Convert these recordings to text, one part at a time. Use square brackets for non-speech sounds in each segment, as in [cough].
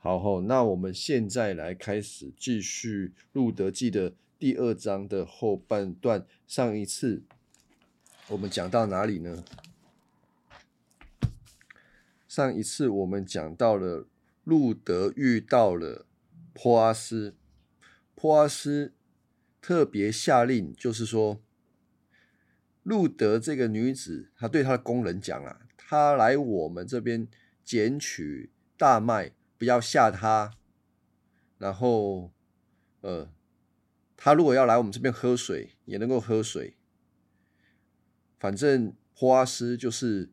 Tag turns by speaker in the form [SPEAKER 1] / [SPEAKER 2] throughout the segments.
[SPEAKER 1] 好吼，那我们现在来开始继续《路德记》的第二章的后半段。上一次我们讲到哪里呢？上一次我们讲到了路德遇到了波阿斯，波阿斯特别下令，就是说，路德这个女子，她对她的工人讲啊，她来我们这边捡取大麦。不要吓他，然后，呃，他如果要来我们这边喝水，也能够喝水。反正波阿斯就是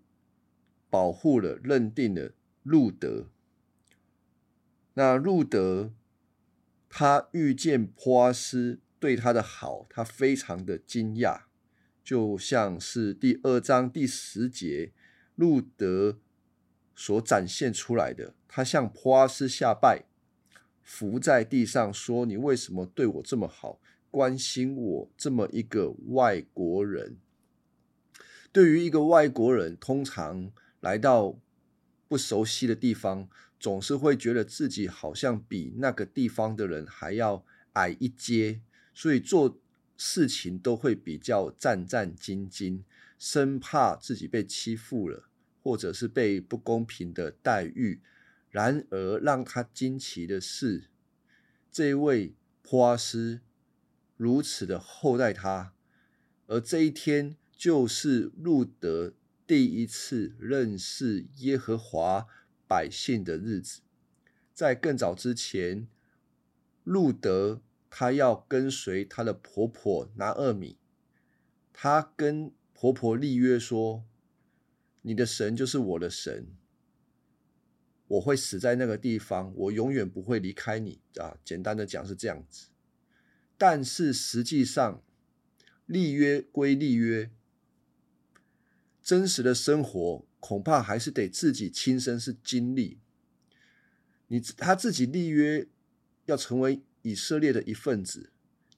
[SPEAKER 1] 保护了、认定了路德。那路德他遇见波阿斯对他的好，他非常的惊讶，就像是第二章第十节，路德。所展现出来的，他向普阿斯下拜，伏在地上说：“你为什么对我这么好，关心我这么一个外国人？对于一个外国人，通常来到不熟悉的地方，总是会觉得自己好像比那个地方的人还要矮一阶，所以做事情都会比较战战兢兢，生怕自己被欺负了。”或者是被不公平的待遇，然而让他惊奇的是，这位波阿斯如此的厚待他，而这一天就是路德第一次认识耶和华百姓的日子。在更早之前，路德他要跟随他的婆婆拿二米，他跟婆婆立约说。你的神就是我的神，我会死在那个地方，我永远不会离开你啊！简单的讲是这样子，但是实际上立约归立约，真实的生活恐怕还是得自己亲身是经历。你他自己立约要成为以色列的一份子，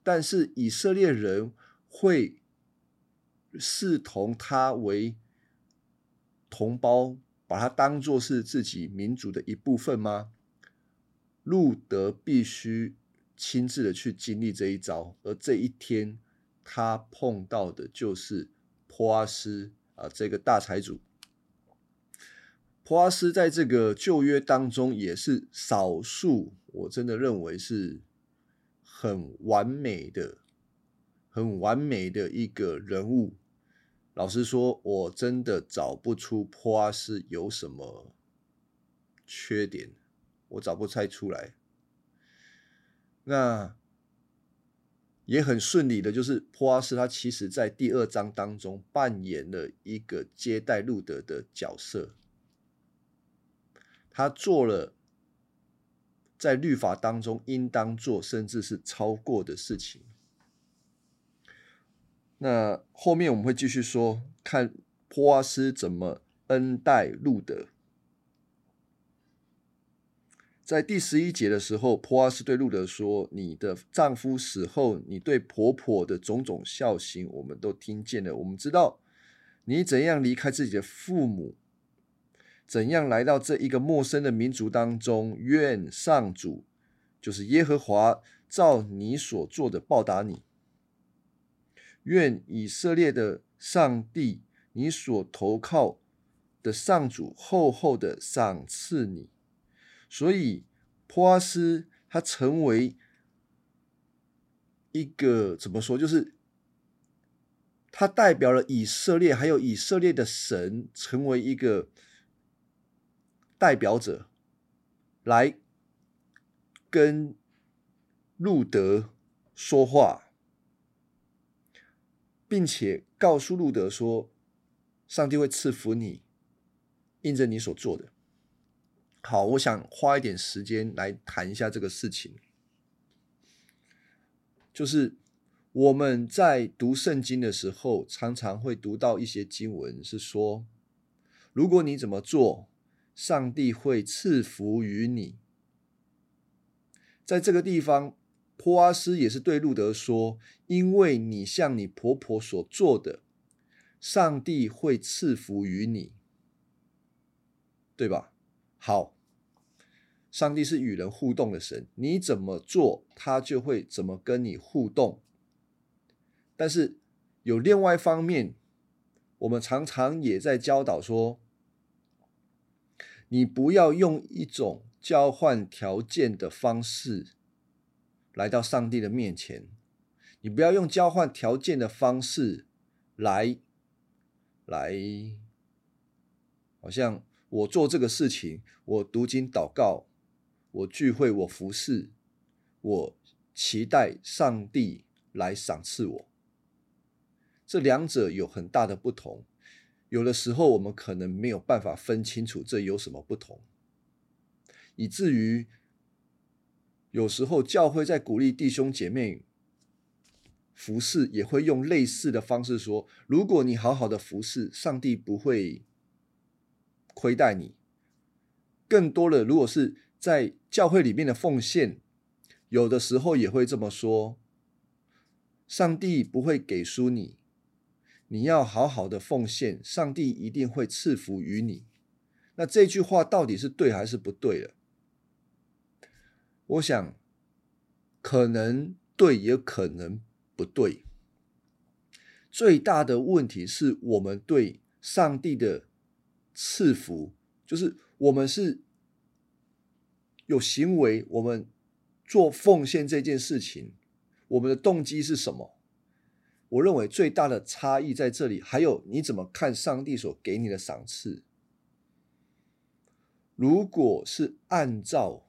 [SPEAKER 1] 但是以色列人会视同他为。同胞把它当做是自己民族的一部分吗？路德必须亲自的去经历这一招，而这一天他碰到的就是坡阿斯啊，这个大财主。坡阿斯在这个旧约当中也是少数，我真的认为是很完美的、很完美的一个人物。老实说，我真的找不出坡阿斯有什么缺点，我找不太出来。那也很顺利的，就是坡阿斯他其实在第二章当中扮演了一个接待路德的角色，他做了在律法当中应当做，甚至是超过的事情。那后面我们会继续说，看波阿斯怎么恩待路德。在第十一节的时候，波阿斯对路德说：“你的丈夫死后，你对婆婆的种种孝行，我们都听见了。我们知道你怎样离开自己的父母，怎样来到这一个陌生的民族当中。愿上主，就是耶和华，照你所做的报答你。”愿以色列的上帝，你所投靠的上主厚厚的赏赐你。所以，波阿斯他成为一个怎么说？就是他代表了以色列，还有以色列的神，成为一个代表者，来跟路德说话。并且告诉路德说：“上帝会赐福你，印着你所做的。”好，我想花一点时间来谈一下这个事情。就是我们在读圣经的时候，常常会读到一些经文，是说：如果你怎么做，上帝会赐福于你。在这个地方。波阿斯也是对路德说：“因为你像你婆婆所做的，上帝会赐福于你，对吧？”好，上帝是与人互动的神，你怎么做，他就会怎么跟你互动。但是有另外一方面，我们常常也在教导说，你不要用一种交换条件的方式来到上帝的面前，你不要用交换条件的方式来来，好像我做这个事情，我读经祷告。我聚会，我服侍，我期待上帝来赏赐我。这两者有很大的不同，有的时候我们可能没有办法分清楚这有什么不同，以至于有时候教会在鼓励弟兄姐妹服侍，也会用类似的方式说：如果你好好的服侍，上帝不会亏待你。更多的，如果是在教会里面的奉献，有的时候也会这么说：上帝不会给输你，你要好好的奉献，上帝一定会赐福于你。那这句话到底是对还是不对了？我想，可能对，也可能不对。最大的问题是我们对上帝的赐福，就是我们是。有行为，我们做奉献这件事情，我们的动机是什么？我认为最大的差异在这里。还有，你怎么看上帝所给你的赏赐？如果是按照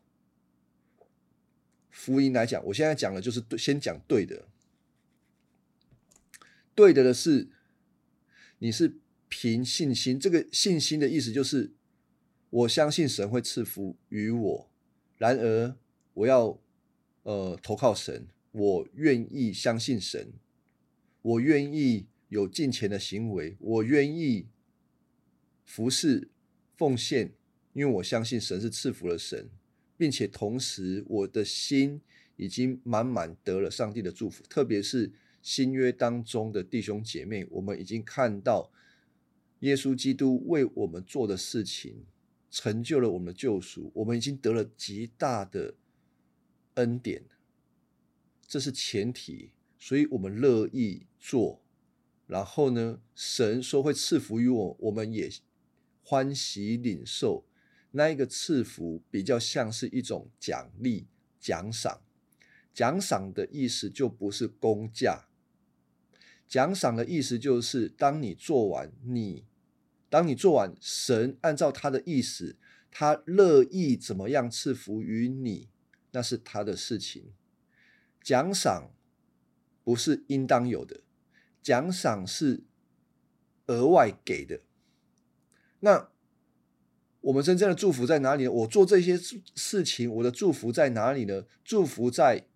[SPEAKER 1] 福音来讲，我现在讲的就是对，先讲对的。对的的是，你是凭信心。这个信心的意思就是，我相信神会赐福于我。然而，我要呃投靠神，我愿意相信神，我愿意有敬虔的行为，我愿意服侍奉献，因为我相信神是赐福了神，并且同时我的心已经满满得了上帝的祝福。特别是新约当中的弟兄姐妹，我们已经看到耶稣基督为我们做的事情。成就了我们的救赎，我们已经得了极大的恩典，这是前提，所以我们乐意做。然后呢，神说会赐福于我，我们也欢喜领受。那一个赐福比较像是一种奖励、奖赏。奖赏的意思就不是工价，奖赏的意思就是当你做完你。当你做完，神按照他的意思，他乐意怎么样赐福于你，那是他的事情。奖赏不是应当有的，奖赏是额外给的。那我们真正的祝福在哪里呢？我做这些事情，我的祝福在哪里呢？祝福在，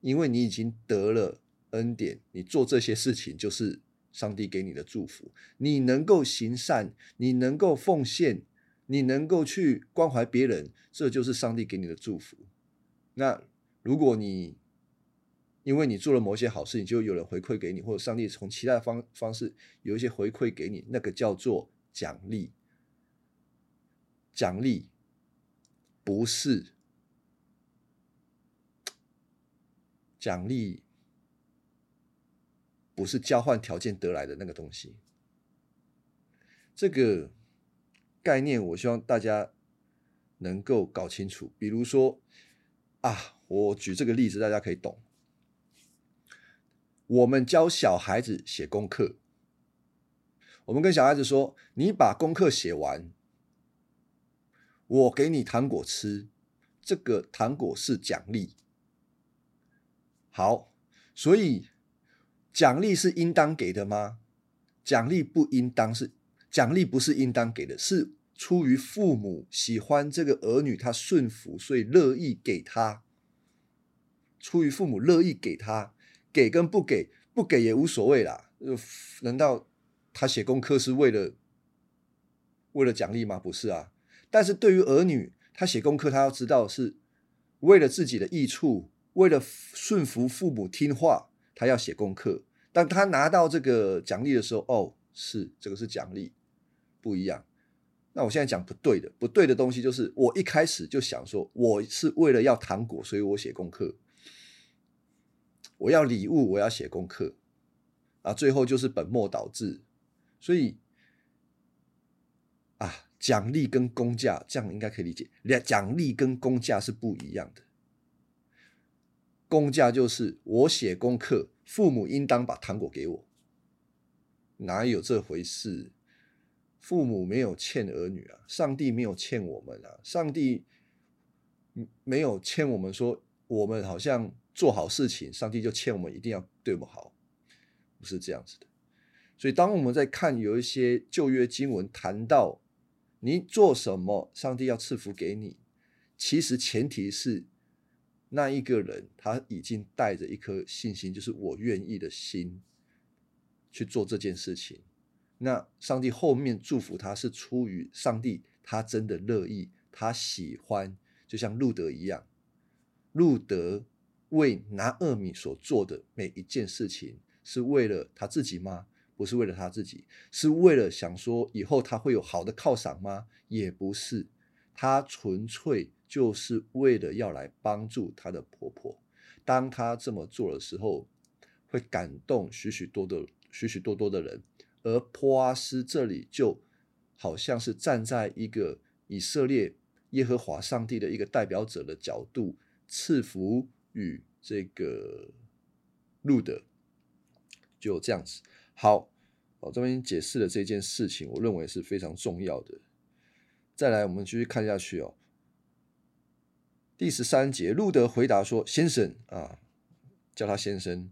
[SPEAKER 1] 因为你已经得了恩典，你做这些事情就是。上帝给你的祝福，你能够行善，你能够奉献，你能够去关怀别人，这就是上帝给你的祝福。那如果你因为你做了某些好事，你就有人回馈给你，或者上帝从其他方方式有一些回馈给你，那个叫做奖励。奖励不是奖励。不是交换条件得来的那个东西，这个概念我希望大家能够搞清楚。比如说啊，我举这个例子，大家可以懂。我们教小孩子写功课，我们跟小孩子说：“你把功课写完，我给你糖果吃，这个糖果是奖励。”好，所以。奖励是应当给的吗？奖励不应当是奖励，不是应当给的，是出于父母喜欢这个儿女，他顺服，所以乐意给他。出于父母乐意给他，给跟不给，不给也无所谓啦。难道他写功课是为了为了奖励吗？不是啊。但是对于儿女，他写功课，他要知道是为了自己的益处，为了顺服父母听话，他要写功课。当他拿到这个奖励的时候，哦，是这个是奖励，不一样。那我现在讲不对的，不对的东西就是我一开始就想说，我是为了要糖果，所以我写功课。我要礼物，我要写功课，啊，最后就是本末倒置。所以啊，奖励跟工价这样应该可以理解，两奖励跟工价是不一样的。工价就是我写功课，父母应当把糖果给我，哪有这回事？父母没有欠儿女啊，上帝没有欠我们啊，上帝没有欠我们说我们好像做好事情，上帝就欠我们一定要对我们好，不是这样子的。所以当我们在看有一些旧约经文谈到你做什么，上帝要赐福给你，其实前提是那一个人他已经带着一颗信心，就是我愿意的心去做这件事情。那上帝后面祝福他是出于上帝，他真的乐意，他喜欢，就像路德一样。路德为拿厄米所做的每一件事情，是为了他自己吗？不是为了他自己，是为了想说以后他会有好的犒赏吗？也不是，他纯粹就是为了要来帮助他的婆婆。当他这么做的时候，会感动许许多多、许许多多的人。而波阿斯这里就好像是站在一个以色列耶和华上帝的一个代表者的角度，赐福与这个路德，就这样子。好，我这边解释了这件事情，我认为是非常重要的。再来，我们继续看下去哦。第十三节，路德回答说：“先生啊，叫他先生。”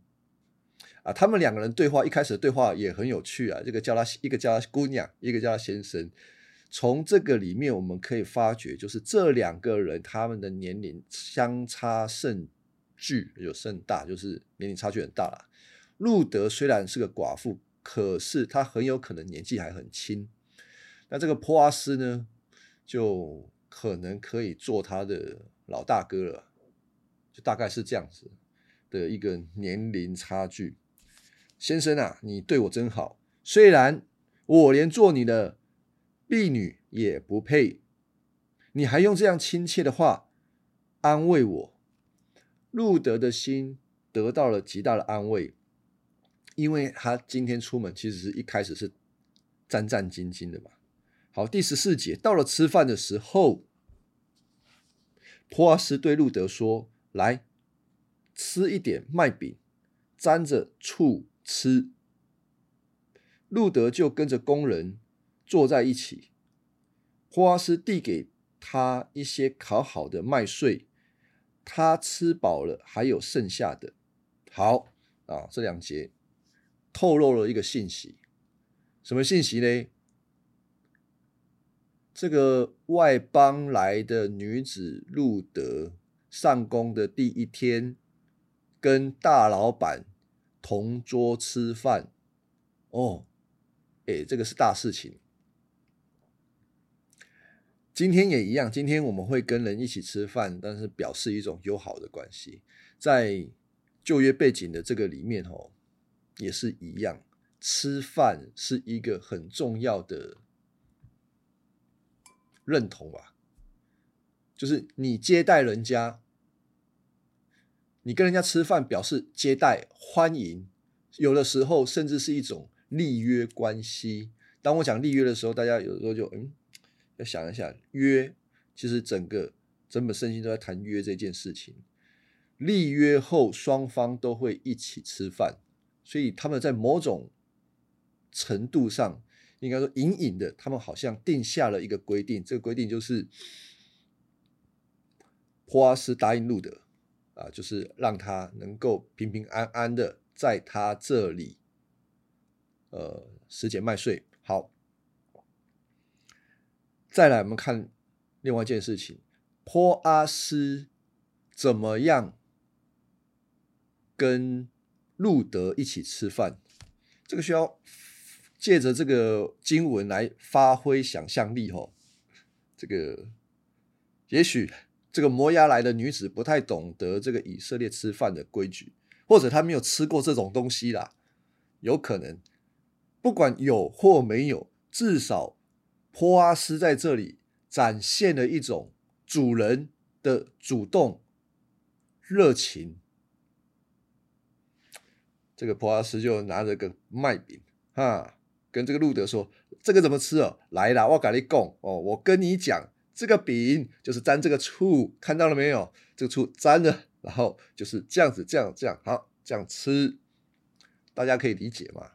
[SPEAKER 1] 啊，他们两个人对话一开始的对话也很有趣啊。这个叫他一个叫他姑娘，一个叫他先生。从这个里面我们可以发觉，就是这两个人他们的年龄相差甚巨，有甚大，就是年龄差距很大了。路德虽然是个寡妇，可是他很有可能年纪还很轻。那这个波阿斯呢，就可能可以做他的老大哥了，就大概是这样子的一个年龄差距。先生啊，你对我真好。虽然我连做你的婢女也不配，你还用这样亲切的话安慰我。路德的心得到了极大的安慰，因为他今天出门其实是一开始是战战兢兢的嘛。好，第十四节到了吃饭的时候，普阿斯对路德说：“来吃一点麦饼，沾着醋。”吃，路德就跟着工人坐在一起。霍阿斯递给他一些烤好的麦穗，他吃饱了，还有剩下的。好啊，这两节透露了一个信息，什么信息呢？这个外邦来的女子路德上工的第一天，跟大老板。同桌吃饭，哦，哎，这个是大事情。今天也一样，今天我们会跟人一起吃饭，但是表示一种友好的关系。在旧约背景的这个里面，哦，也是一样，吃饭是一个很重要的认同吧，就是你接待人家。你跟人家吃饭，表示接待、欢迎，有的时候甚至是一种立约关系。当我讲立约的时候，大家有的时候就嗯，要想一下约。其实整个整本圣经都在谈约这件事情。立约后，双方都会一起吃饭，所以他们在某种程度上，应该说隐隐的，他们好像定下了一个规定。这个规定就是，普阿斯答应路德。啊，就是让他能够平平安安的在他这里，呃，拾捡麦穗。好，再来我们看另外一件事情，坡阿斯怎么样跟路德一起吃饭？这个需要借着这个经文来发挥想象力哦。这个也许。这个摩押来的女子不太懂得这个以色列吃饭的规矩，或者她没有吃过这种东西啦，有可能。不管有或没有，至少波阿斯在这里展现了一种主人的主动热情。这个波阿斯就拿着个麦饼，哈，跟这个路德说：“这个怎么吃哦？来啦，我跟你讲哦，我跟你讲，这个饼就是沾这个醋，看到了没有？这个醋沾了，然后就是这样子，这样这样，好，这样吃，大家可以理解吗？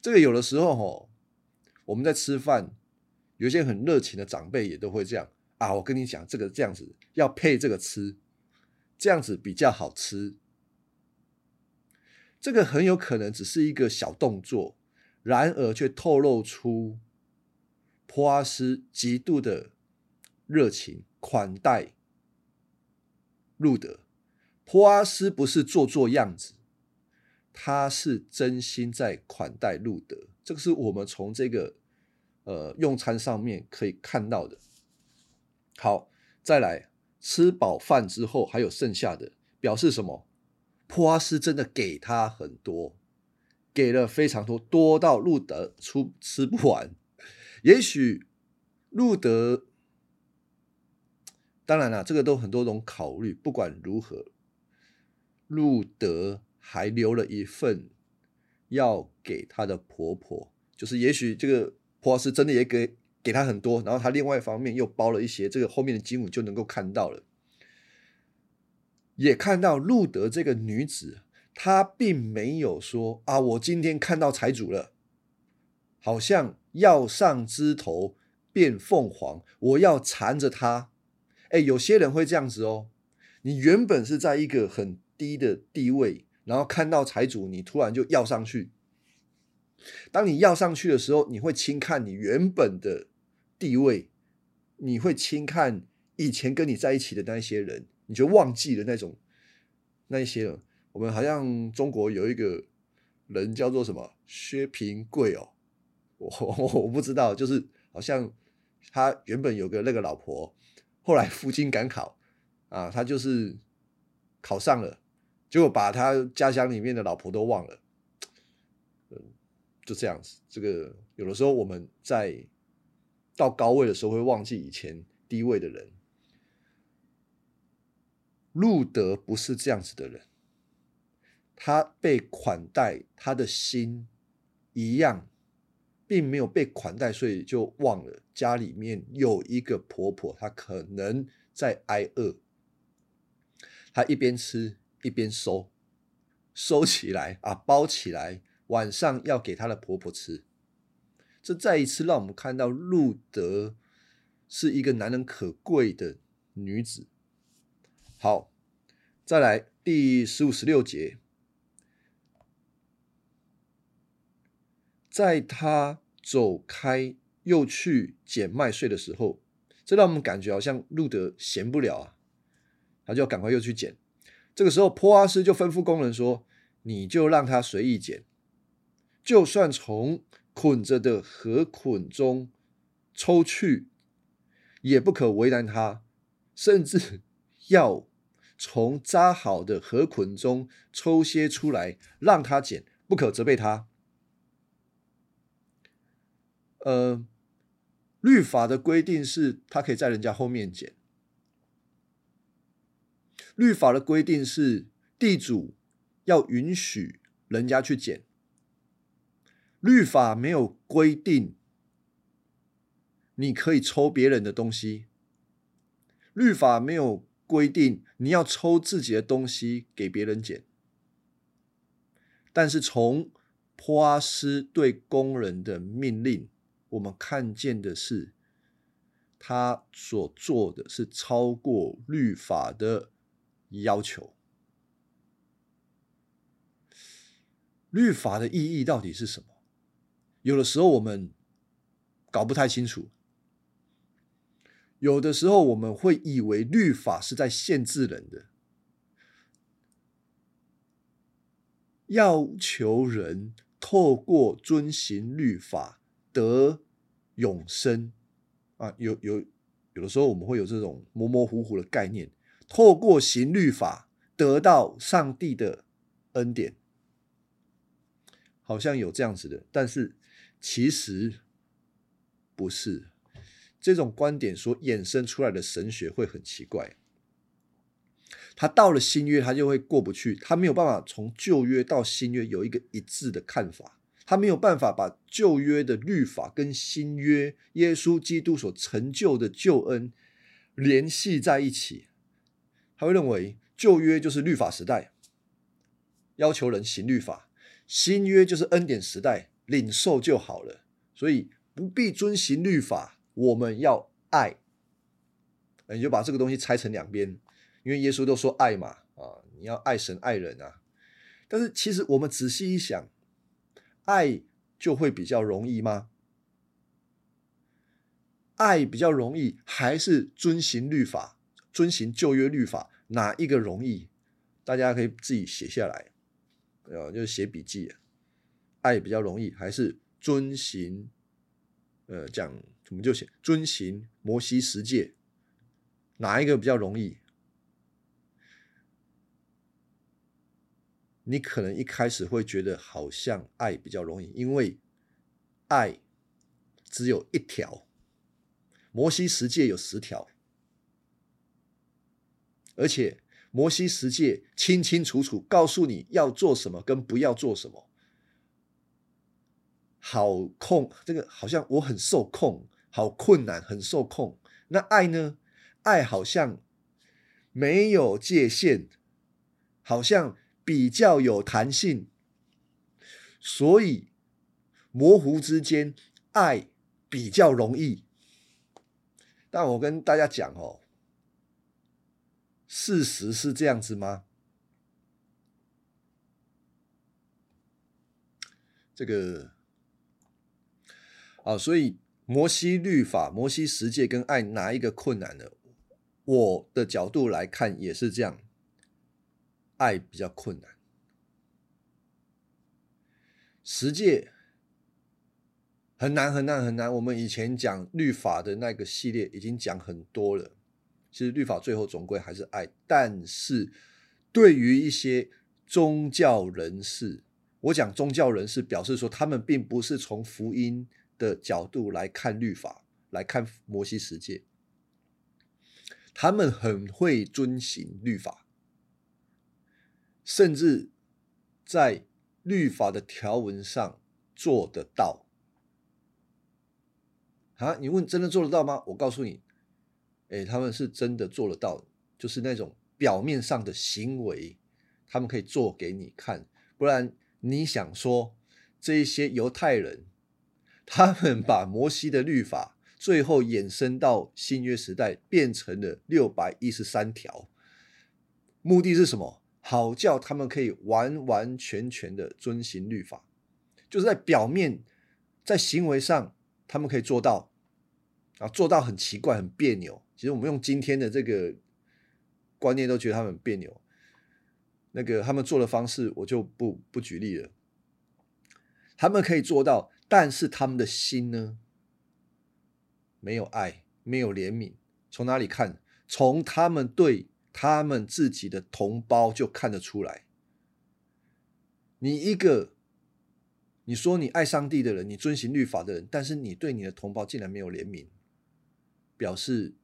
[SPEAKER 1] 这个有的时候吼。”我们在吃饭，有一些很热情的长辈也都会这样啊。我跟你讲，这个这样子要配这个吃，这样子比较好吃。这个很有可能只是一个小动作，然而却透露出普阿斯极度的热情款待路德。普阿斯不是做做样子，他是真心在款待路德。这个是我们从这个。呃，用餐上面可以看到的。好，再来吃饱饭之后还有剩下的，表示什么？普阿斯真的给他很多，给了非常多，多到路德出吃不完。也许路德，当然了，这个都很多种考虑。不管如何，路德还留了一份要给他的婆婆，就是也许这个。普阿斯真的也给给他很多，然后他另外一方面又包了一些，这个后面的经文就能够看到了，也看到路德这个女子，她并没有说啊，我今天看到财主了，好像要上枝头变凤凰，我要缠着他。哎，有些人会这样子哦，你原本是在一个很低的地位，然后看到财主，你突然就要上去。当你要上去的时候，你会轻看你原本的地位，你会轻看以前跟你在一起的那些人，你就忘记了那种那一些了。我们好像中国有一个人叫做什么薛平贵哦，我 [laughs] 我不知道，就是好像他原本有个那个老婆，后来赴京赶考啊，他就是考上了，结果把他家乡里面的老婆都忘了。就这样子，这个有的时候我们在到高位的时候会忘记以前低位的人。路德不是这样子的人，他被款待，他的心一样，并没有被款待，所以就忘了家里面有一个婆婆，她可能在挨饿，他一边吃一边收，收起来啊，包起来。晚上要给他的婆婆吃，这再一次让我们看到路德是一个难能可贵的女子。好，再来第十五、十六节，在他走开又去捡麦穗的时候，这让我们感觉好像路德闲不了啊，他就要赶快又去捡。这个时候，坡阿斯就吩咐工人说：“你就让他随意捡。”就算从捆着的河捆中抽去，也不可为难他；甚至 [laughs] 要从扎好的河捆中抽些出来让他捡，不可责备他。呃，律法的规定是他可以在人家后面捡。律法的规定是地主要允许人家去捡。律法没有规定你可以抽别人的东西，律法没有规定你要抽自己的东西给别人捡。但是从波阿斯对工人的命令，我们看见的是他所做的是超过律法的要求。律法的意义到底是什么？有的时候我们搞不太清楚，有的时候我们会以为律法是在限制人的，要求人透过遵行律法得永生啊。有有有的时候我们会有这种模模糊糊的概念，透过行律法得到上帝的恩典，好像有这样子的，但是。其实，不是。这种观点所衍生出来的神学会很奇怪。他到了新约，他就会过不去，他没有办法从旧约到新约有一个一致的看法，他没有办法把旧约的律法跟新约耶稣基督所成就的救恩联系在一起。他会认为旧约就是律法时代，要求人行律法；新约就是恩典时代，领受就好了，所以不必遵行律法。我们要爱，你就把这个东西拆成两边，因为耶稣都说爱嘛，啊，你要爱神爱人啊。但是其实我们仔细一想，爱就会比较容易吗？爱比较容易，还是遵行律法、遵行旧约律法，哪一个容易？大家可以自己写下来，呃，就是写笔记。爱比较容易，还是遵行？呃，讲。我们就写遵行摩西十诫，哪一个比较容易？你可能一开始会觉得好像爱比较容易，因为爱只有一条，摩西十诫有十条，而且摩西十诫清清楚楚告诉你要做什么跟不要做什么，好控这个好像我很受控。好困难，很受控。那爱呢？爱好像没有界限，好像比较有弹性，所以模糊之间，爱比较容易。但我跟大家讲哦，事实是这样子吗？这个啊，所以。摩西律法、摩西十诫跟爱哪一个困难呢？我的角度来看也是这样，爱比较困难。十诫很难很难很难。我们以前讲律法的那个系列已经讲很多了。其实律法最后总归还是爱，但是对于一些宗教人士，我讲宗教人士表示说，他们并不是从福音。的角度来看律法，来看摩西十诫，他们很会遵行律法，甚至在律法的条文上做得到。啊，你问真的做得到吗？我告诉你，哎，他们是真的做得到，就是那种表面上的行为，他们可以做给你看。不然你想说这一些犹太人？他们把摩西的律法最后衍生到新约时代，变成了六百一十三条。目的是什么？好叫他们可以完完全全的遵行律法，就是在表面、在行为上，他们可以做到啊，做到很奇怪、很别扭。其实我们用今天的这个观念，都觉得他们很别扭。那个他们做的方式，我就不不举例了。他们可以做到。但是他们的心呢，没有爱，没有怜悯。从哪里看？从他们对他们自己的同胞就看得出来。你一个，你说你爱上帝的人，你遵行律法的人，但是你对你的同胞竟然没有怜悯，表示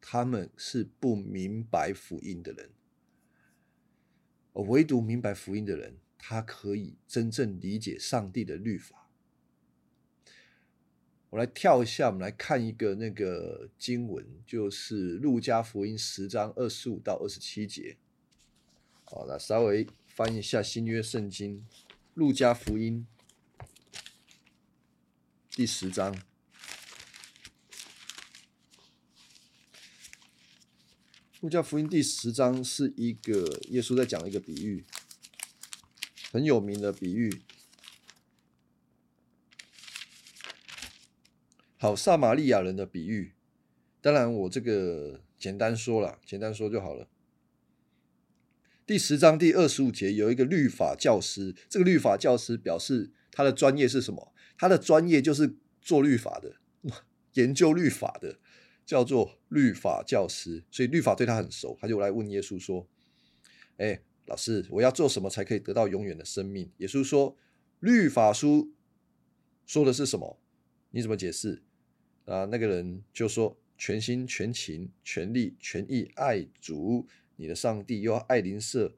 [SPEAKER 1] 他们是不明白福音的人。而唯独明白福音的人，他可以真正理解上帝的律法。我来跳一下，我们来看一个那个经文，就是《路加福音》十章二十五到二十七节。好，那稍微翻一下新约圣经，《路加福音》第十章，《路加福音》第十章是一个耶稣在讲一个比喻，很有名的比喻。好，撒玛利亚人的比喻，当然我这个简单说了，简单说就好了。第十章第二十五节有一个律法教师，这个律法教师表示他的专业是什么？他的专业就是做律法的，[laughs] 研究律法的，叫做律法教师。所以律法对他很熟，他就来问耶稣说：“哎，老师，我要做什么才可以得到永远的生命？”耶稣说：“律法书说的是什么？你怎么解释？”啊，那个人就说全心全情、全力全意爱主你的上帝，又要爱邻舍，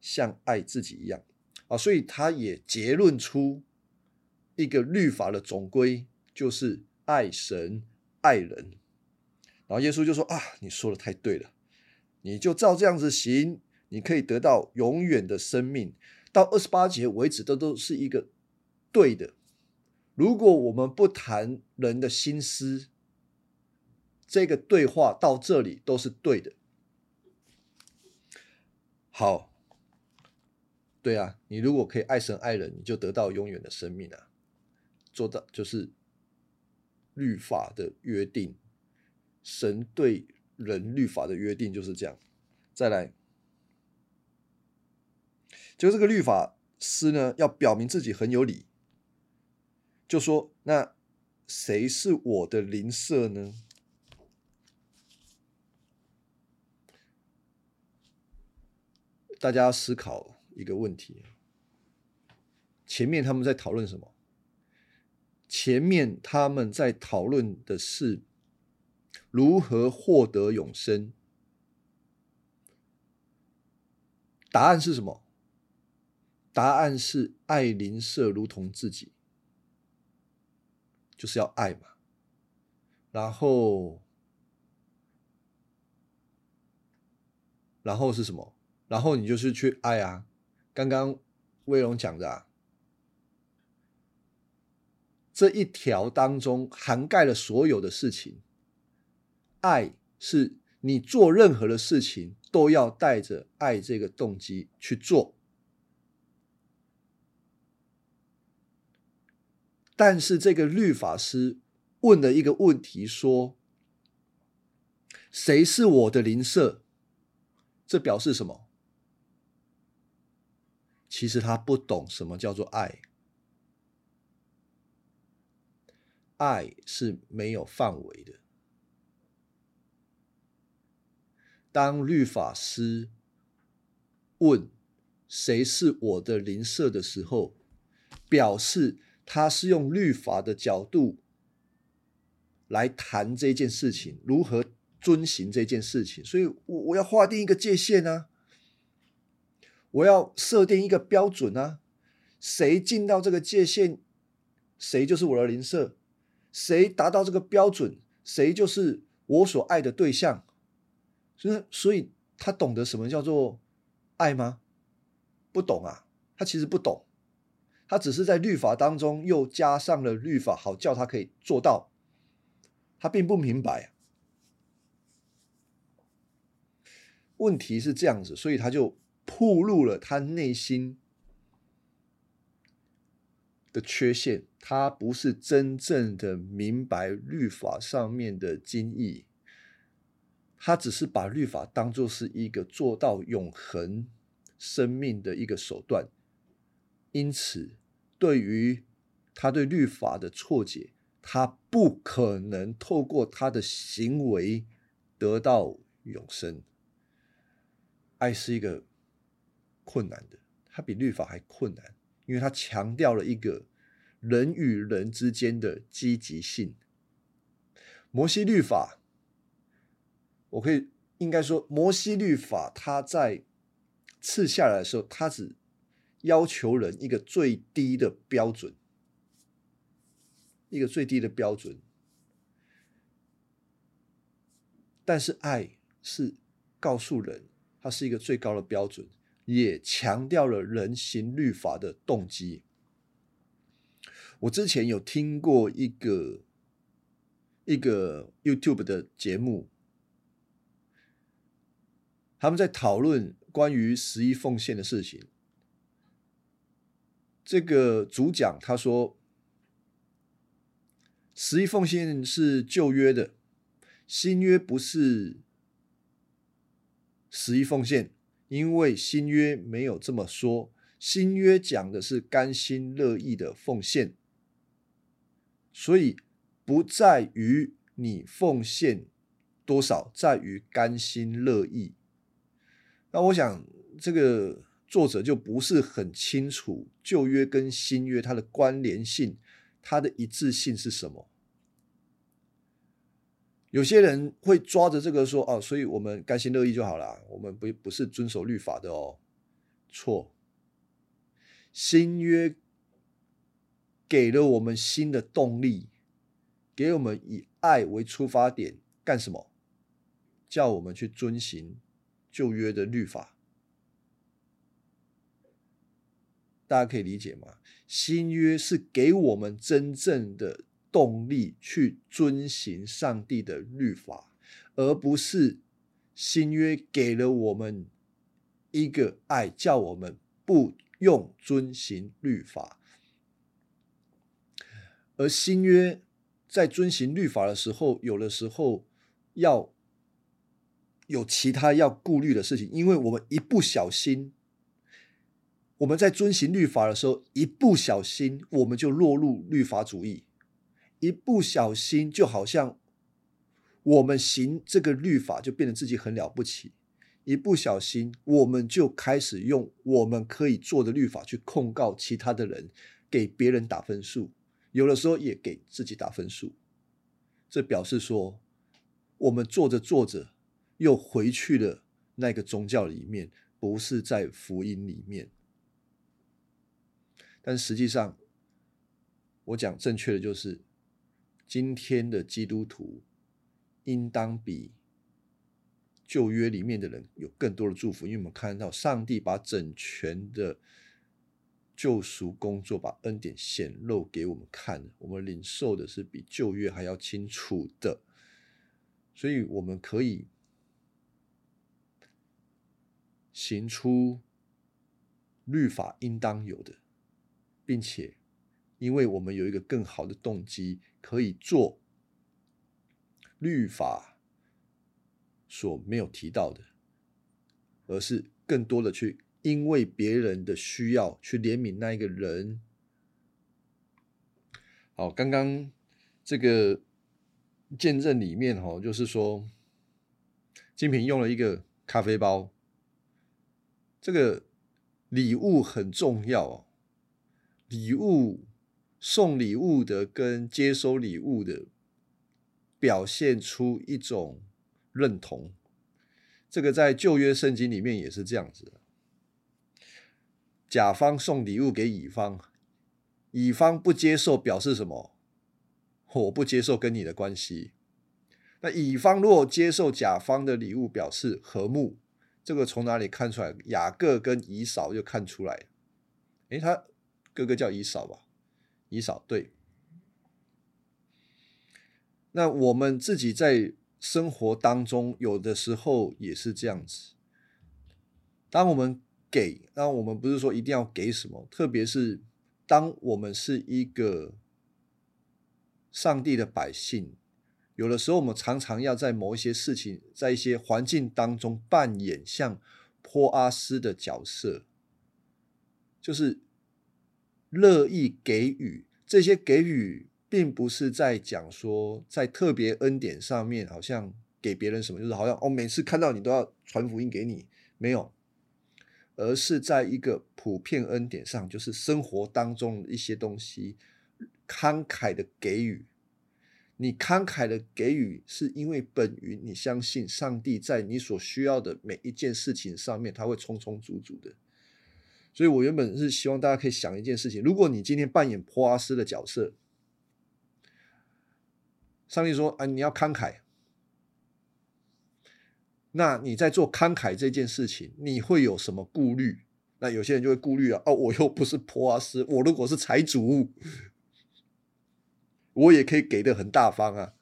[SPEAKER 1] 像爱自己一样啊。所以他也结论出一个律法的总归，就是爱神爱人。然后耶稣就说啊，你说的太对了，你就照这样子行，你可以得到永远的生命。到二十八节为止，这都是一个对的。如果我们不谈人的心思，这个对话到这里都是对的。好，对啊，你如果可以爱神爱人，你就得到永远的生命啊！做到就是律法的约定，神对人律法的约定就是这样。再来，就这个律法师呢，要表明自己很有理。就说那谁是我的邻舍呢？大家思考一个问题：前面他们在讨论什么？前面他们在讨论的是如何获得永生。答案是什么？答案是爱邻舍如同自己。就是要爱嘛，然后，然后是什么？然后你就是去爱啊。刚刚威龙讲的，啊这一条当中涵盖了所有的事情。爱是你做任何的事情都要带着爱这个动机去做。但是这个律法师问了一个问题，说：“谁是我的邻舍？”这表示什么？其实他不懂什么叫做爱。爱是没有范围的。当律法师问谁是我的邻舍的时候，表示。他是用律法的角度来谈这件事情，如何遵行这件事情，所以，我我要划定一个界限啊，我要设定一个标准啊，谁进到这个界限，谁就是我的邻舍，谁达到这个标准，谁就是我所爱的对象。所以，所以他懂得什么叫做爱吗？不懂啊，他其实不懂。他只是在律法当中又加上了律法，好叫他可以做到。他并不明白，问题是这样子，所以他就暴露了他内心的缺陷。他不是真正的明白律法上面的精义，他只是把律法当做是一个做到永恒生命的一个手段，因此。对于他对律法的错解，他不可能透过他的行为得到永生。爱是一个困难的，它比律法还困难，因为它强调了一个人与人之间的积极性。摩西律法，我可以应该说，摩西律法它在赐下来的时候，它只。要求人一个最低的标准，一个最低的标准。但是爱是告诉人，它是一个最高的标准，也强调了人行律法的动机。我之前有听过一个一个 YouTube 的节目，他们在讨论关于十一奉献的事情。这个主讲他说：“十一奉献是旧约的，新约不是十一奉献，因为新约没有这么说。新约讲的是甘心乐意的奉献，所以不在于你奉献多少，在于甘心乐意。那我想这个。”作者就不是很清楚旧约跟新约它的关联性，它的一致性是什么？有些人会抓着这个说：“哦，所以我们甘心乐意就好了，我们不不是遵守律法的哦。”错，新约给了我们新的动力，给我们以爱为出发点干什么？叫我们去遵行旧约的律法。大家可以理解吗？新约是给我们真正的动力去遵行上帝的律法，而不是新约给了我们一个爱，叫我们不用遵行律法。而新约在遵行律法的时候，有的时候要有其他要顾虑的事情，因为我们一不小心。我们在遵行律法的时候，一不小心我们就落入律法主义，一不小心就好像我们行这个律法就变得自己很了不起，一不小心我们就开始用我们可以做的律法去控告其他的人，给别人打分数，有的时候也给自己打分数。这表示说，我们做着做着又回去了那个宗教里面，不是在福音里面。但实际上，我讲正确的就是，今天的基督徒应当比旧约里面的人有更多的祝福，因为我们看到上帝把整全的救赎工作、把恩典显露给我们看，我们领受的是比旧约还要清楚的，所以我们可以行出律法应当有的。并且，因为我们有一个更好的动机，可以做律法所没有提到的，而是更多的去因为别人的需要去怜悯那一个人。好，刚刚这个见证里面哈，就是说金平用了一个咖啡包，这个礼物很重要哦。礼物送礼物的跟接收礼物的，表现出一种认同。这个在旧约圣经里面也是这样子。甲方送礼物给乙方，乙方不接受，表示什么？我不接受跟你的关系。那乙方如果接受甲方的礼物，表示和睦。这个从哪里看出来？雅各跟乙嫂就看出来。诶，他。哥哥叫姨嫂吧，姨嫂对。那我们自己在生活当中，有的时候也是这样子。当我们给，那我们不是说一定要给什么，特别是当我们是一个上帝的百姓，有的时候我们常常要在某一些事情，在一些环境当中扮演像坡阿斯的角色，就是。乐意给予这些给予，并不是在讲说在特别恩典上面，好像给别人什么，就是好像哦，每次看到你都要传福音给你，没有，而是在一个普遍恩典上，就是生活当中一些东西，慷慨的给予。你慷慨的给予，是因为本于你相信上帝在你所需要的每一件事情上面，他会充充足足的。所以我原本是希望大家可以想一件事情：如果你今天扮演普阿斯的角色，上帝说：“啊，你要慷慨。”那你在做慷慨这件事情，你会有什么顾虑？那有些人就会顾虑啊：“哦，我又不是普阿斯，我如果是财主，我也可以给的很大方啊。”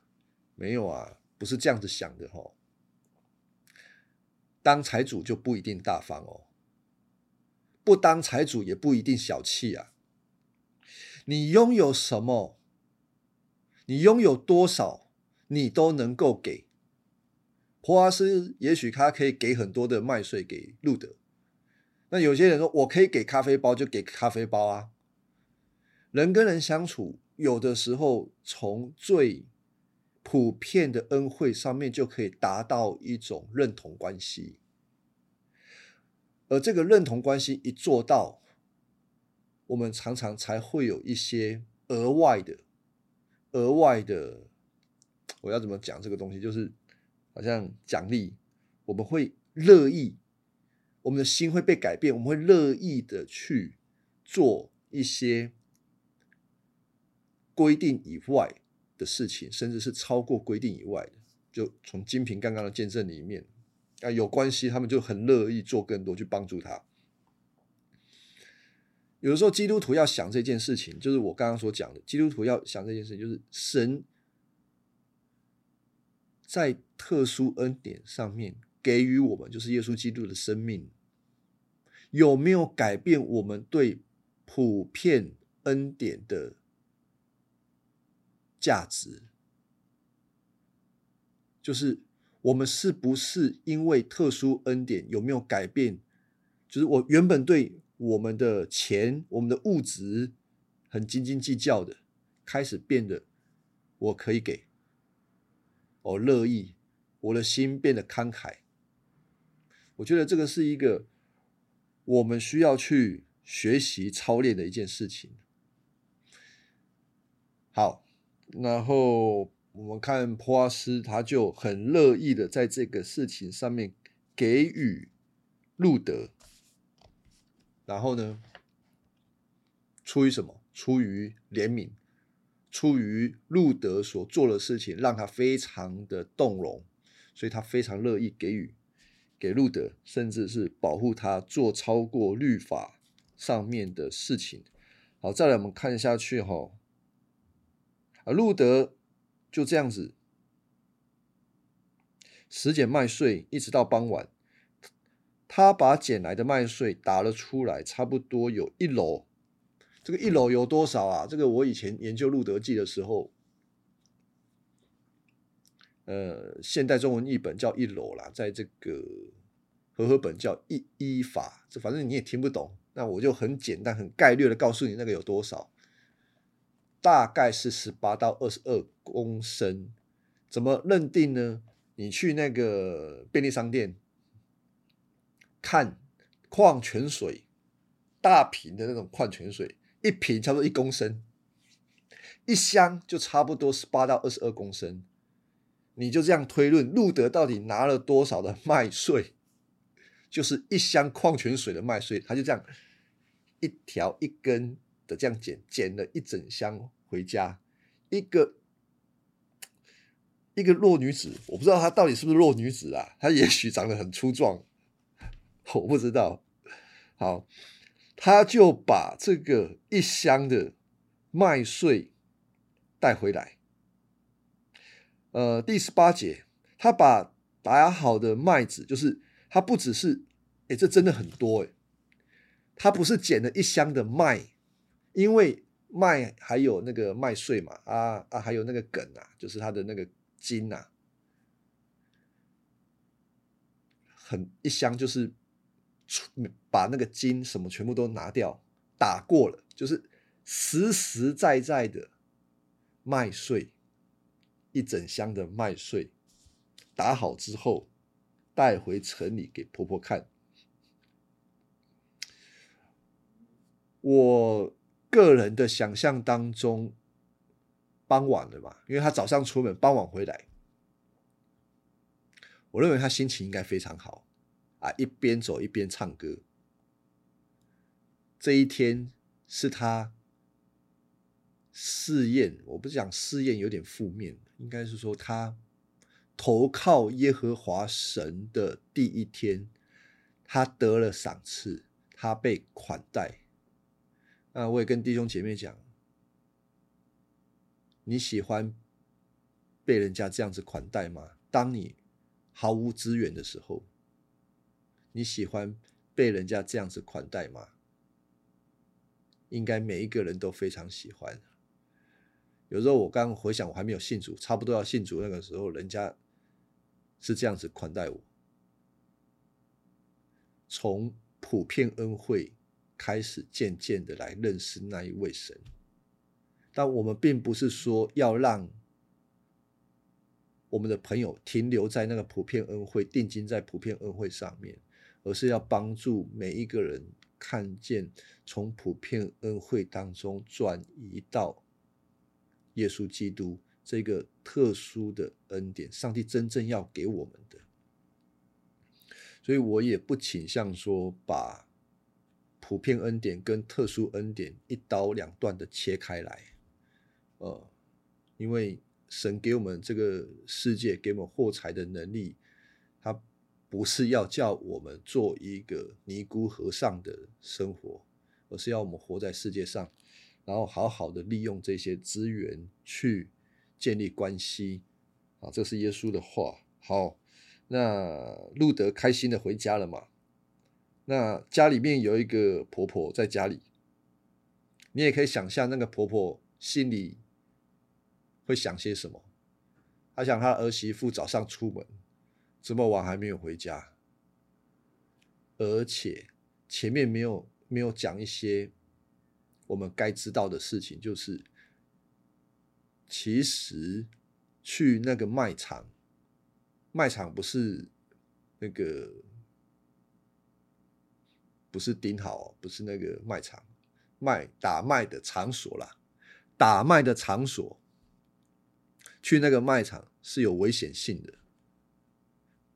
[SPEAKER 1] 没有啊，不是这样子想的哈。当财主就不一定大方哦。不当财主也不一定小气啊！你拥有什么，你拥有多少，你都能够给。普阿斯也许他可以给很多的麦穗给路德，那有些人说我可以给咖啡包，就给咖啡包啊。人跟人相处，有的时候从最普遍的恩惠上面就可以达到一种认同关系。而这个认同关系一做到，我们常常才会有一些额外的、额外的我要怎么讲这个东西？就是好像奖励，我们会乐意，我们的心会被改变，我们会乐意的去做一些规定以外的事情，甚至是超过规定以外的。就从金平刚刚的见证里面啊，有关系，他们就很乐意做更多去帮助他。有的时候，基督徒要想这件事情，就是我刚刚所讲的，基督徒要想这件事情，就是神在特殊恩典上面给予我们，就是耶稣基督的生命，有没有改变我们对普遍恩典的价值？就是我们是不是因为特殊恩典有没有改变？就是我原本对。我们的钱，我们的物质很斤斤计较的，开始变得我可以给，我乐意，我的心变得慷慨。我觉得这个是一个我们需要去学习操练的一件事情。好，然后我们看普阿斯，他就很乐意的在这个事情上面给予路德。然后呢？出于什么？出于怜悯，出于路德所做的事情，让他非常的动容，所以他非常乐意给予给路德，甚至是保护他做超过律法上面的事情。好，再来我们看下去哈。啊，路德就这样子，拾捡麦穗，一直到傍晚。他把捡来的麦穗打了出来，差不多有一篓。这个一篓有多少啊？这个我以前研究《路德记》的时候，呃，现代中文译本叫一篓啦，在这个和合本叫一一法。这反正你也听不懂，那我就很简单、很概略的告诉你那个有多少，大概是十八到二十二公升。怎么认定呢？你去那个便利商店。看矿泉水，大瓶的那种矿泉水，一瓶差不多一公升，一箱就差不多十八到二十二公升。你就这样推论，路德到底拿了多少的麦穗？就是一箱矿泉水的麦穗，他就这样一条一根的这样捡，捡了一整箱回家。一个一个弱女子，我不知道她到底是不是弱女子啊？她也许长得很粗壮。我不知道，好，他就把这个一箱的麦穗带回来。呃，第十八节，他把打好的麦子，就是他不只是，哎，这真的很多哎，他不是捡了一箱的麦，因为麦还有那个麦穗嘛，啊啊，还有那个梗啊，就是它的那个筋啊，很一箱就是。把那个筋什么全部都拿掉，打过了，就是实实在在的麦穗，一整箱的麦穗打好之后，带回城里给婆婆看。我个人的想象当中，傍晚了嘛，因为他早上出门，傍晚回来，我认为他心情应该非常好。啊，一边走一边唱歌。这一天是他试验，我不是讲试验有点负面，应该是说他投靠耶和华神的第一天，他得了赏赐，他被款待。那我也跟弟兄姐妹讲，你喜欢被人家这样子款待吗？当你毫无资源的时候。你喜欢被人家这样子款待吗？应该每一个人都非常喜欢。有时候我刚回想，我还没有信主，差不多要信主那个时候，人家是这样子款待我。从普遍恩惠开始，渐渐的来认识那一位神。但我们并不是说要让我们的朋友停留在那个普遍恩惠，定睛在普遍恩惠上面。而是要帮助每一个人看见，从普遍恩惠当中转移到耶稣基督这个特殊的恩典，上帝真正要给我们的。所以我也不倾向说把普遍恩典跟特殊恩典一刀两断的切开来，呃，因为神给我们这个世界，给我们获财的能力，他不是要叫我们做一个尼姑和尚的生活，而是要我们活在世界上，然后好好的利用这些资源去建立关系。啊，这是耶稣的话。好。那路德开心的回家了嘛？那家里面有一个婆婆在家里，你也可以想象那个婆婆心里会想些什么。她想她儿媳妇早上出门这么晚还没有回家，而且前面没有没有讲一些我们该知道的事情，就是其实去那个卖场。卖场不是那个，不是顶好，不是那个卖场，卖打卖的场所啦。打卖的场所，去那个卖场是有危险性的。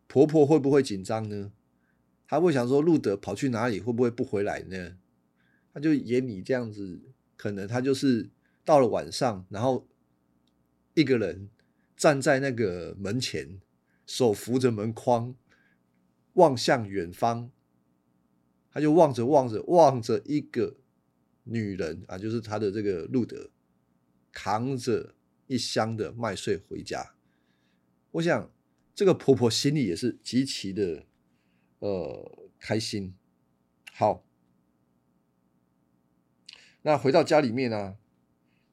[SPEAKER 1] 婆婆会不会紧张呢？她会想说，路德跑去哪里？会不会不回来呢？他就演你这样子，可能他就是到了晚上，然后一个人站在那个门前。手扶着门框，望向远方，他就望着望着望着一个女人啊，就是他的这个路德，扛着一箱的麦穗回家。我想这个婆婆心里也是极其的呃开心。好，那回到家里面呢，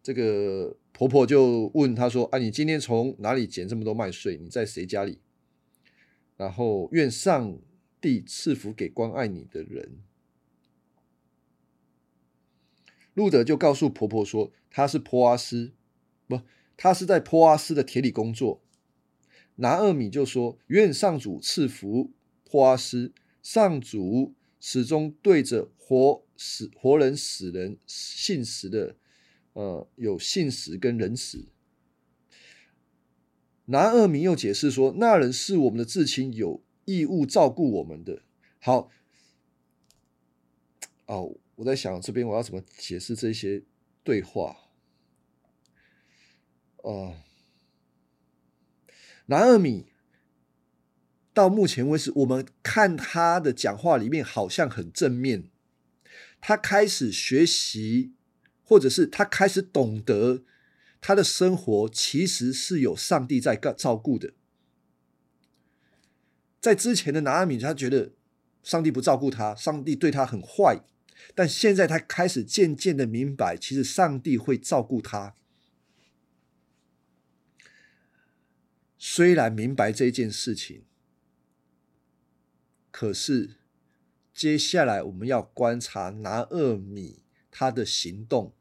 [SPEAKER 1] 这个。婆婆就问他说：“啊，你今天从哪里捡这么多麦穗？你在谁家里？”然后愿上地赐福给关爱你的人。路德就告诉婆婆说：“他是坡阿斯，不，他是在坡阿斯的田里工作。”拿二米就说：“愿上主赐福坡阿斯，上主始终对着活死活人死人信实的。”呃，有信实跟仁慈。拿二米又解释说，那人是我们的至亲，有义务照顾我们的。好，哦，我在想这边我要怎么解释这些对话。哦，南二米到目前为止，我们看他的讲话里面好像很正面，他开始学习。或者是他开始懂得，他的生活其实是有上帝在照顾的。在之前的拿阿米，他觉得上帝不照顾他，上帝对他很坏。但现在他开始渐渐的明白，其实上帝会照顾他。虽然明白这件事情，可是接下来我们要观察拿二米他的行动。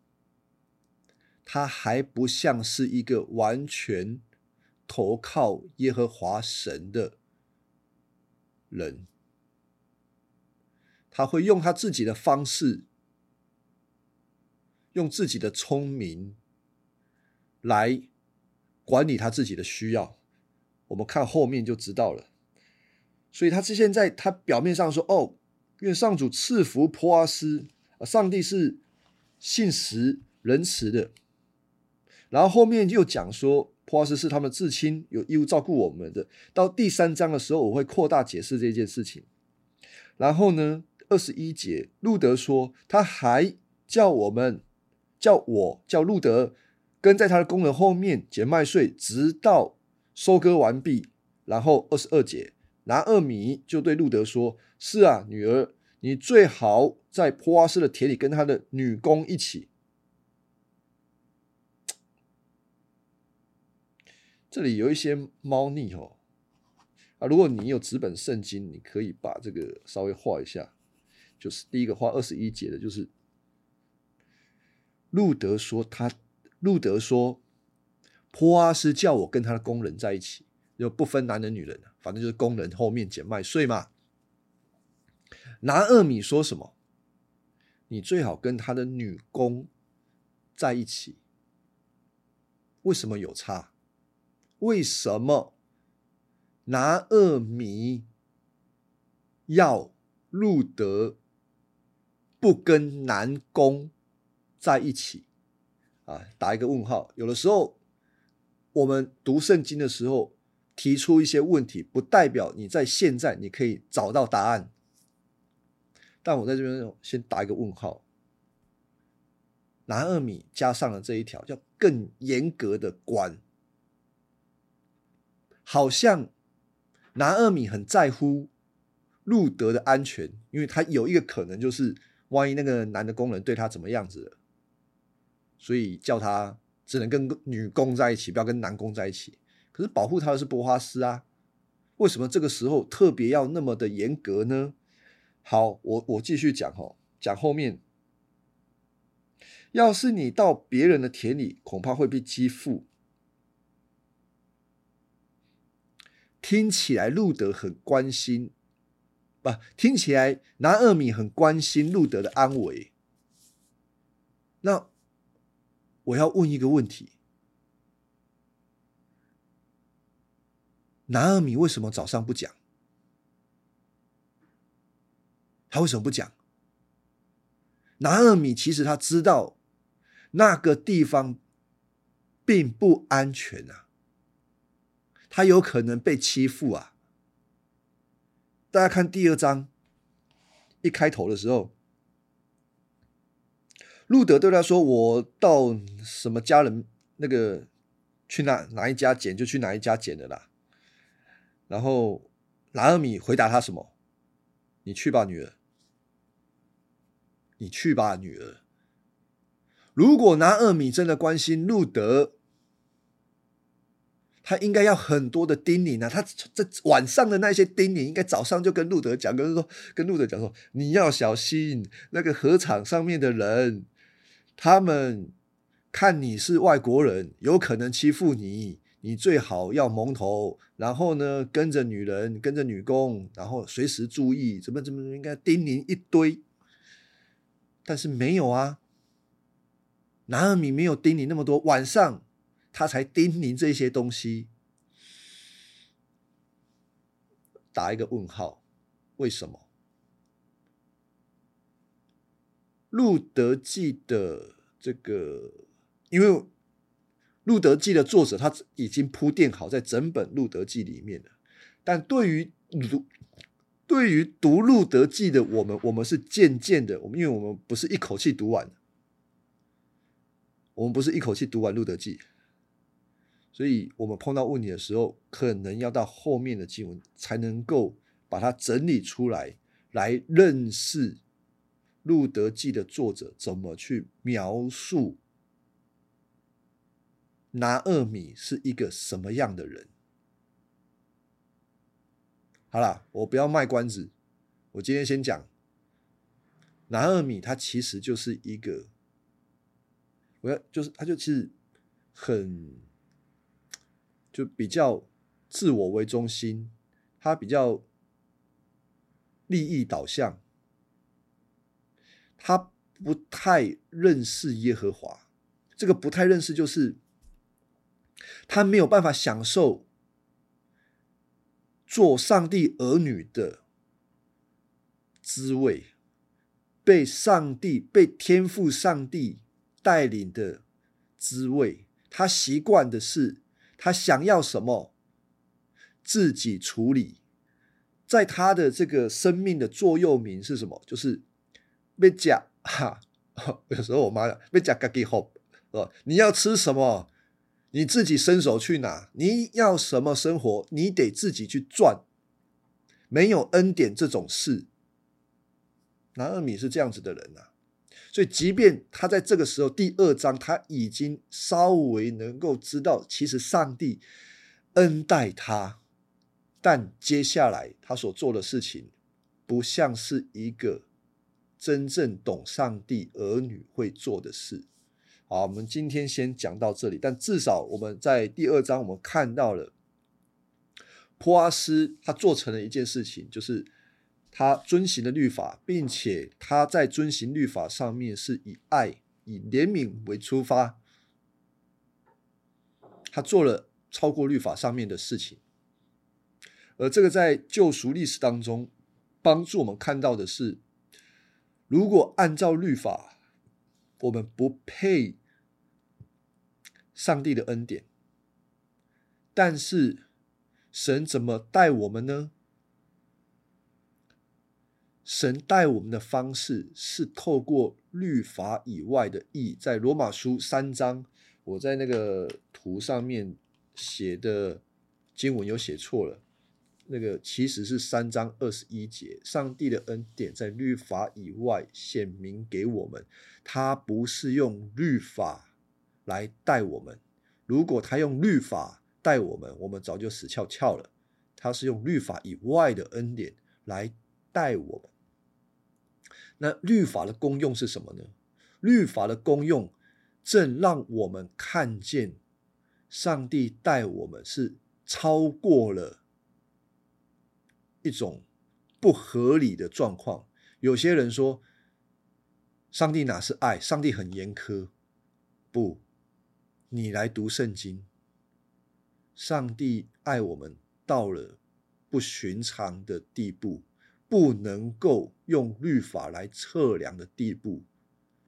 [SPEAKER 1] 他还不像是一个完全投靠耶和华神的人，他会用他自己的方式，用自己的聪明来管理他自己的需要。我们看后面就知道了。所以，他现在他表面上说：“哦，愿上主赐福普阿斯，上帝是信实仁慈的。”然后后面又讲说，普阿斯是他们至亲，有义务照顾我们的。到第三章的时候，我会扩大解释这件事情。然后呢，二十一节，路德说，他还叫我们，叫我叫路德跟在他的工人后面捡麦穗，直到收割完毕。然后二十二节，拿二米就对路德说：“是啊，女儿，你最好在坡阿斯的田里跟他的女工一起。”这里有一些猫腻哦，啊，如果你有纸本圣经，你可以把这个稍微画一下。就是第一个画二十一节的，就是路德说他，路德说，坡阿斯叫我跟他的工人在一起，就不分男人女人，反正就是工人后面捡麦穗嘛。拿二米说什么？你最好跟他的女工在一起。为什么有差？为什么拿二米要路德不跟南宫在一起？啊，打一个问号。有的时候我们读圣经的时候提出一些问题，不代表你在现在你可以找到答案。但我在这边先打一个问号。拿二米加上了这一条，叫更严格的管，好像拿二米很在乎路德的安全，因为他有一个可能就是，万一那个男的工人对他怎么样子，所以叫他只能跟女工在一起，不要跟男工在一起。可是保护他的是波花斯啊，为什么这个时候特别要那么的严格呢？好，我我继续讲哈，讲后面。要是你到别人的田里，恐怕会被欺负。听起来路德很关心，不，听起来南二米很关心路德的安危。那我要问一个问题：南二米为什么早上不讲？他为什么不讲？南二米其实他知道。那个地方并不安全啊，他有可能被欺负啊。大家看第二章一开头的时候，路德对他说：“我到什么家人那个去哪哪一家捡就去哪一家捡的啦。”然后拿尔米回答他什么：“你去吧，女儿。你去吧，女儿。”如果拿二米真的关心路德，他应该要很多的叮咛啊！他这晚上的那些叮咛，应该早上就跟路德讲，跟说跟路德讲说，你要小心那个河场上面的人，他们看你是外国人，有可能欺负你，你最好要蒙头，然后呢跟着女人，跟着女工，然后随时注意，怎么怎么应该叮咛一堆，但是没有啊。拿尔米没有叮咛那么多，晚上他才叮咛这些东西，打一个问号，为什么？路德记的这个，因为路德记的作者他已经铺垫好在整本路德记里面了，但对于读对于读路德记的我们，我们是渐渐的，我们因为我们不是一口气读完。我们不是一口气读完《路德记》，所以我们碰到问题的时候，可能要到后面的经文才能够把它整理出来，来认识《路德记》的作者怎么去描述拿二米是一个什么样的人。好了，我不要卖关子，我今天先讲拿二米，他其实就是一个。我要就是，他就其实很就比较自我为中心，他比较利益导向，他不太认识耶和华。这个不太认识，就是他没有办法享受做上帝儿女的滋味，被上帝、被天赋上帝。带领的滋味，他习惯的是他想要什么自己处理。在他的这个生命的座右铭是什么？就是被讲哈。[laughs] 有时候我妈讲被讲 g a g hope，哦，你要吃什么，你自己伸手去拿。你要什么生活，你得自己去赚。没有恩典这种事。拿二米是这样子的人呐。所以，即便他在这个时候第二章，他已经稍微能够知道，其实上帝恩待他，但接下来他所做的事情，不像是一个真正懂上帝儿女会做的事。好，我们今天先讲到这里，但至少我们在第二章，我们看到了普阿斯他做成了一件事情，就是。他遵行了律法，并且他在遵行律法上面是以爱、以怜悯为出发。他做了超过律法上面的事情，而这个在救赎历史当中，帮助我们看到的是，如果按照律法，我们不配上帝的恩典，但是神怎么待我们呢？神待我们的方式是透过律法以外的义，在罗马书三章，我在那个图上面写的经文有写错了，那个其实是三章二十一节，上帝的恩典在律法以外显明给我们，他不是用律法来待我们，如果他用律法待我们，我们早就死翘翘了，他是用律法以外的恩典来待我们。那律法的功用是什么呢？律法的功用正让我们看见上帝待我们是超过了一种不合理的状况。有些人说，上帝哪是爱？上帝很严苛。不，你来读圣经，上帝爱我们到了不寻常的地步。不能够用律法来测量的地步，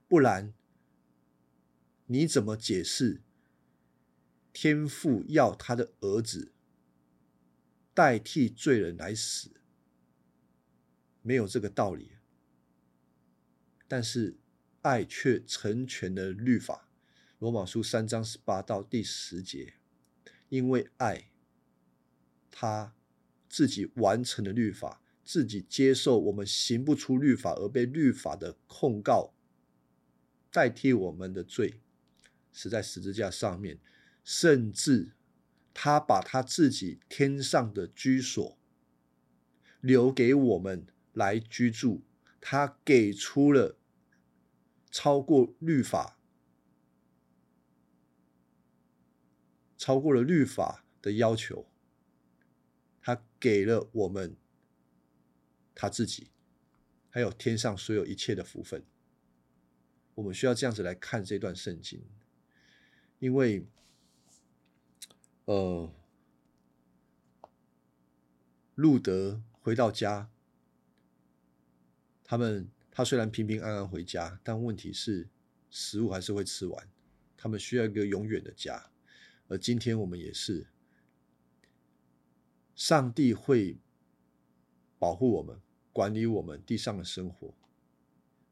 [SPEAKER 1] 不然你怎么解释天父要他的儿子代替罪人来死？没有这个道理。但是爱却成全了律法。罗马书三章十八到第十节，因为爱，他自己完成了律法。自己接受我们行不出律法而被律法的控告代替我们的罪，死在十字架上面，甚至他把他自己天上的居所留给我们来居住，他给出了超过律法、超过了律法的要求，他给了我们。他自己，还有天上所有一切的福分，我们需要这样子来看这段圣经，因为，呃，路德回到家，他们他虽然平平安安回家，但问题是食物还是会吃完，他们需要一个永远的家，而今天我们也是，上帝会。保护我们，管理我们地上的生活，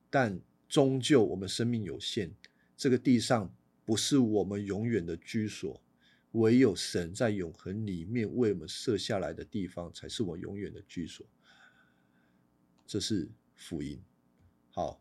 [SPEAKER 1] 但终究我们生命有限，这个地上不是我们永远的居所，唯有神在永恒里面为我们设下来的地方，才是我永远的居所。这是福音。好。